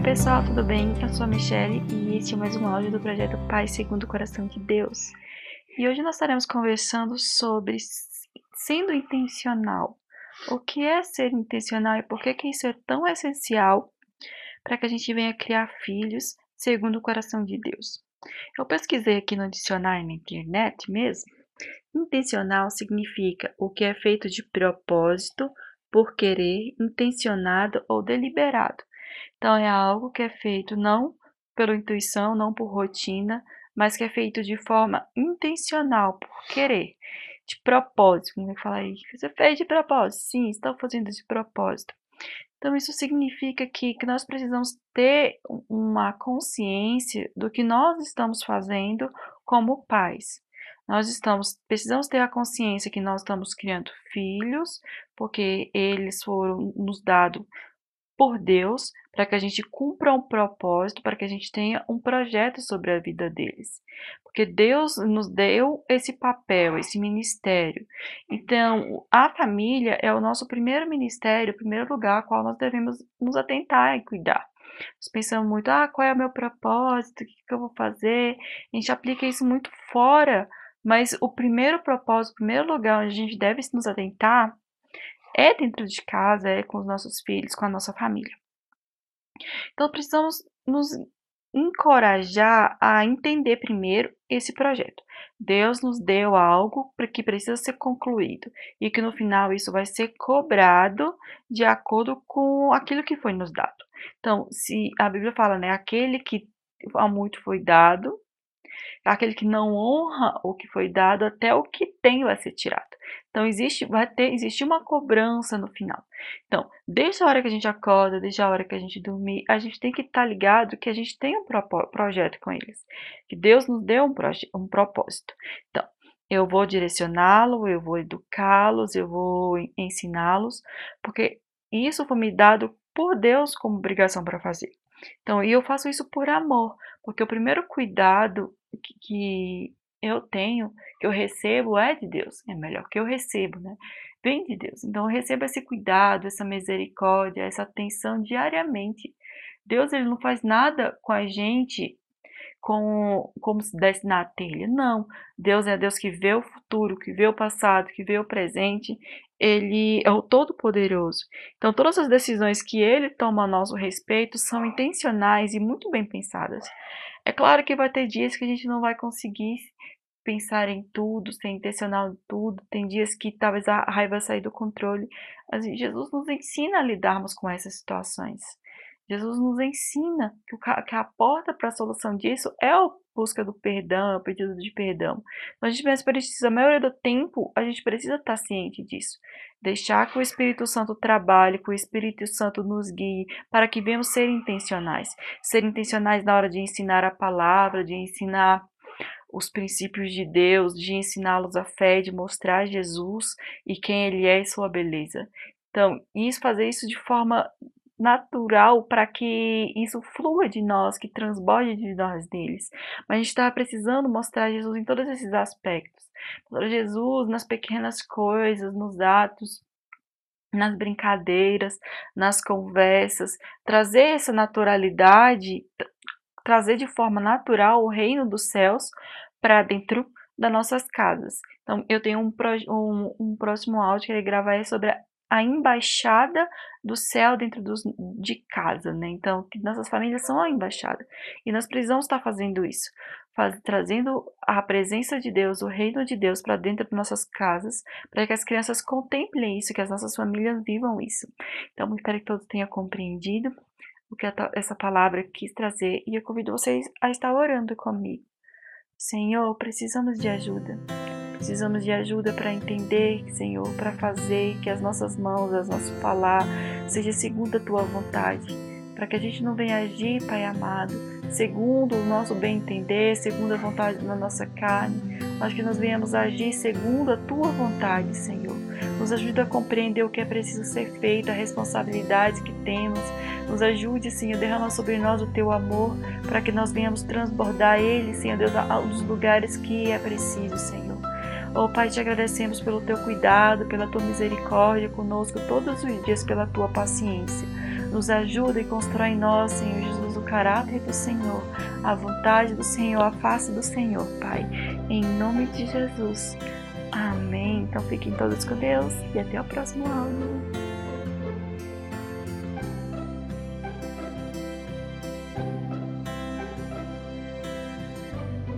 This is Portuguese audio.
Oi pessoal, tudo bem? Eu sou a Michelle e este é mais um áudio do projeto Pai Segundo o Coração de Deus. E hoje nós estaremos conversando sobre sendo intencional. O que é ser intencional e por que, que isso é tão essencial para que a gente venha criar filhos segundo o coração de Deus. Eu pesquisei aqui no dicionário na internet mesmo. Intencional significa o que é feito de propósito, por querer, intencionado ou deliberado. Então, é algo que é feito não pela intuição, não por rotina, mas que é feito de forma intencional, por querer, de propósito. Como é que fala aí? Você fez de propósito? Sim, estou fazendo de propósito. Então, isso significa que, que nós precisamos ter uma consciência do que nós estamos fazendo como pais. Nós estamos, precisamos ter a consciência que nós estamos criando filhos, porque eles foram nos dados por Deus para que a gente cumpra um propósito, para que a gente tenha um projeto sobre a vida deles. Porque Deus nos deu esse papel, esse ministério. Então, a família é o nosso primeiro ministério, o primeiro lugar ao qual nós devemos nos atentar e cuidar. Nós pensamos muito, ah, qual é o meu propósito, o que, que eu vou fazer? A gente aplica isso muito fora, mas o primeiro propósito, o primeiro lugar onde a gente deve nos atentar é dentro de casa, é com os nossos filhos, com a nossa família. Então precisamos nos encorajar a entender primeiro esse projeto. Deus nos deu algo que precisa ser concluído e que no final isso vai ser cobrado de acordo com aquilo que foi nos dado. Então, se a Bíblia fala, né, aquele que a muito foi dado, aquele que não honra o que foi dado, até o que tem vai ser tirado. Então existe, vai ter, existe uma cobrança no final. Então, desde a hora que a gente acorda, desde a hora que a gente dormir, a gente tem que estar tá ligado que a gente tem um projeto com eles, que Deus nos deu um, um propósito. Então, eu vou direcioná-lo, eu vou educá-los, eu vou ensiná-los, porque isso foi me dado por Deus como obrigação para fazer. Então, e eu faço isso por amor, porque o primeiro cuidado que, que eu tenho, que eu recebo, é de Deus. É melhor que eu recebo, né? Vem de Deus. Então, eu recebo esse cuidado, essa misericórdia, essa atenção diariamente. Deus, ele não faz nada com a gente com, como se desse na telha. Não. Deus é Deus que vê o futuro, que vê o passado, que vê o presente. Ele é o Todo-Poderoso. Então, todas as decisões que ele toma a nosso respeito são intencionais e muito bem pensadas. É claro que vai ter dias que a gente não vai conseguir pensar em tudo, ser intencional em tudo. Tem dias que talvez a raiva sair do controle. Mas Jesus nos ensina a lidarmos com essas situações. Jesus nos ensina que, a porta para a solução disso é a busca do perdão, é o pedido de perdão. Então, a gente precisa, a maioria do tempo, a gente precisa estar ciente disso. Deixar que o Espírito Santo trabalhe, que o Espírito Santo nos guie, para que venhamos ser intencionais. Ser intencionais na hora de ensinar a palavra, de ensinar os princípios de Deus, de ensiná-los a fé, de mostrar Jesus e quem Ele é e sua beleza. Então, isso, fazer isso de forma natural para que isso flua de nós, que transborde de nós deles. Mas a gente está precisando mostrar Jesus em todos esses aspectos. Jesus nas pequenas coisas, nos atos, nas brincadeiras, nas conversas, trazer essa naturalidade, trazer de forma natural o reino dos céus para dentro das nossas casas. Então, eu tenho um, um, um próximo áudio que ele gravar sobre a embaixada do céu dentro dos, de casa, né? Então, que nossas famílias são a embaixada. E nós precisamos estar fazendo isso, faz, trazendo a presença de Deus, o reino de Deus para dentro de nossas casas, para que as crianças contemplem isso, que as nossas famílias vivam isso. Então, espero que todos tenham compreendido o que essa palavra quis trazer e eu convido vocês a estar orando comigo. Senhor, precisamos de ajuda. Precisamos de ajuda para entender, Senhor, para fazer que as nossas mãos, as nossas falar, seja segundo a tua vontade, para que a gente não venha agir, Pai amado, segundo o nosso bem entender, segundo a vontade da nossa carne, mas que nós venhamos agir segundo a tua vontade, Senhor. Nos ajude a compreender o que é preciso ser feito, a responsabilidade que temos. Nos ajude, Senhor, derrama sobre nós o teu amor, para que nós venhamos transbordar ele, Senhor Deus, aos lugares que é preciso, Senhor. Oh Pai, te agradecemos pelo teu cuidado, pela tua misericórdia conosco todos os dias, pela tua paciência. Nos ajuda e constrói em nós, Senhor Jesus, o caráter do Senhor, a vontade do Senhor, a face do Senhor, Pai. Em nome de Jesus. Amém. Então fiquem todos com Deus e até o próximo áudio.